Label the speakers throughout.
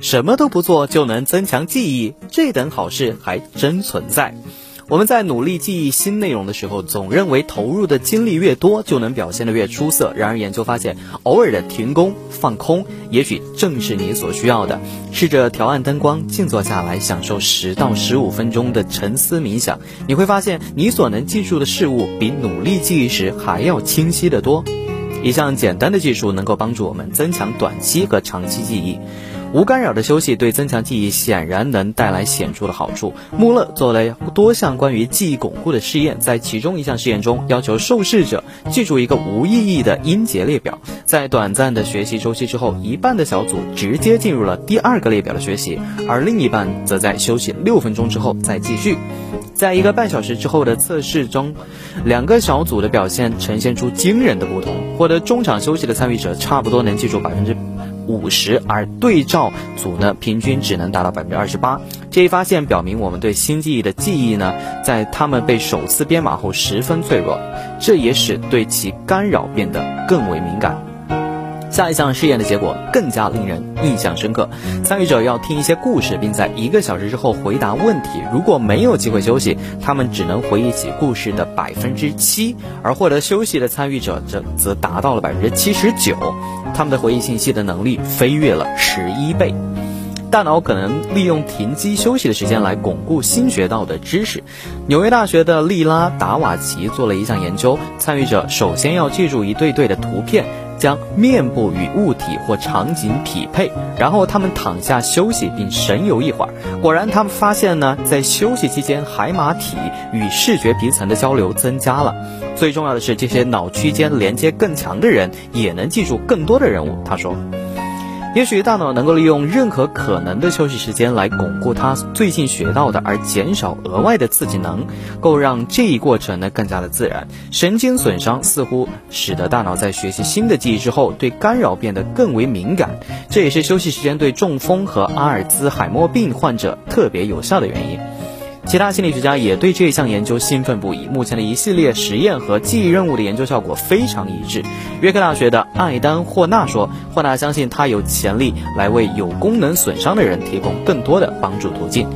Speaker 1: 什么都不做就能增强记忆，这等好事还真存在。我们在努力记忆新内容的时候，总认为投入的精力越多，就能表现得越出色。然而研究发现，偶尔的停工放空，也许正是你所需要的。试着调暗灯光，静坐下来，享受十到十五分钟的沉思冥想，你会发现，你所能记住的事物比努力记忆时还要清晰得多。一项简单的技术能够帮助我们增强短期和长期记忆。无干扰的休息对增强记忆显然能带来显著的好处。穆勒做了多项关于记忆巩固的试验，在其中一项试验中，要求受试者记住一个无意义的音节列表。在短暂的学习周期之后，一半的小组直接进入了第二个列表的学习，而另一半则在休息六分钟之后再继续。在一个半小时之后的测试中，两个小组的表现呈现出惊人的不同。获得中场休息的参与者差不多能记住百分之。五十，而对照组呢，平均只能达到百分之二十八。这一发现表明，我们对新记忆的记忆呢，在他们被首次编码后十分脆弱，这也使对其干扰变得更为敏感。下一项试验的结果更加令人印象深刻。参与者要听一些故事，并在一个小时之后回答问题。如果没有机会休息，他们只能回忆起故事的百分之七，而获得休息的参与者则则达到了百分之七十九。他们的回忆信息的能力飞跃了十一倍。大脑可能利用停机休息的时间来巩固新学到的知识。纽约大学的利拉达瓦奇做了一项研究，参与者首先要记住一对对的图片。将面部与物体或场景匹配，然后他们躺下休息并神游一会儿。果然，他们发现呢，在休息期间，海马体与视觉皮层的交流增加了。最重要的是，这些脑区间连接更强的人也能记住更多的人物。他说。也许大脑能够利用任何可能的休息时间来巩固它最近学到的，而减少额外的刺激能够让这一过程呢更加的自然。神经损伤似乎使得大脑在学习新的记忆之后对干扰变得更为敏感，这也是休息时间对中风和阿尔兹海默病患者特别有效的原因。其他心理学家也对这项研究兴奋不已。目前的一系列实验和记忆任务的研究效果非常一致。约克大学的艾丹霍纳说：“霍纳相信他有潜力来为有功能损伤的人提供更多的帮助途径。”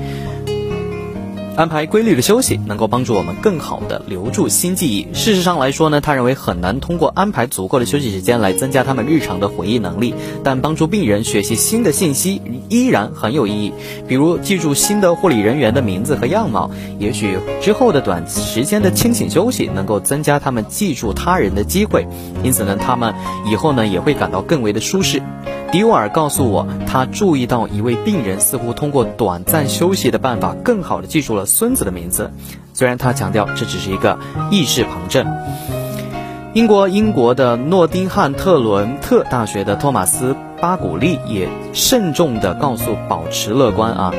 Speaker 1: 安排规律的休息能够帮助我们更好的留住新记忆。事实上来说呢，他认为很难通过安排足够的休息时间来增加他们日常的回忆能力，但帮助病人学习新的信息依然很有意义。比如记住新的护理人员的名字和样貌，也许之后的短时间的清醒休息能够增加他们记住他人的机会，因此呢，他们以后呢也会感到更为的舒适。迪沃尔告诉我，他注意到一位病人似乎通过短暂休息的办法，更好地记住了孙子的名字。虽然他强调这只是一个意识旁证。英国英国的诺丁汉特伦特大学的托马斯巴古利也慎重地告诉保持乐观啊。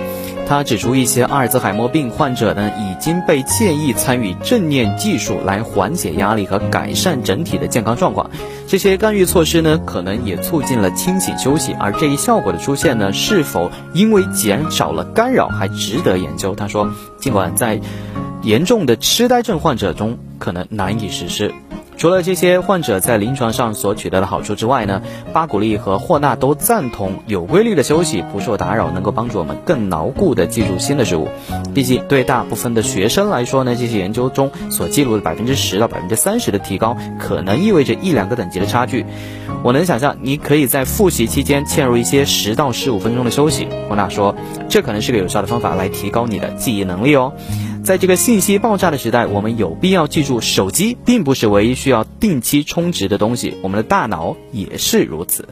Speaker 1: 他指出，一些阿尔兹海默病患者呢，已经被建议参与正念技术来缓解压力和改善整体的健康状况。这些干预措施呢，可能也促进了清醒休息。而这一效果的出现呢，是否因为减少了干扰，还值得研究。他说，尽管在严重的痴呆症患者中可能难以实施。除了这些患者在临床上所取得的好处之外呢，巴古利和霍纳都赞同有规律的休息、不受打扰，能够帮助我们更牢固地记住新的事物。毕竟，对大部分的学生来说呢，这些研究中所记录的百分之十到百分之三十的提高，可能意味着一两个等级的差距。我能想象，你可以在复习期间嵌入一些十到十五分钟的休息。霍纳说，这可能是个有效的方法来提高你的记忆能力哦。在这个信息爆炸的时代，我们有必要记住，手机并不是唯一需要定期充值的东西，我们的大脑也是如此。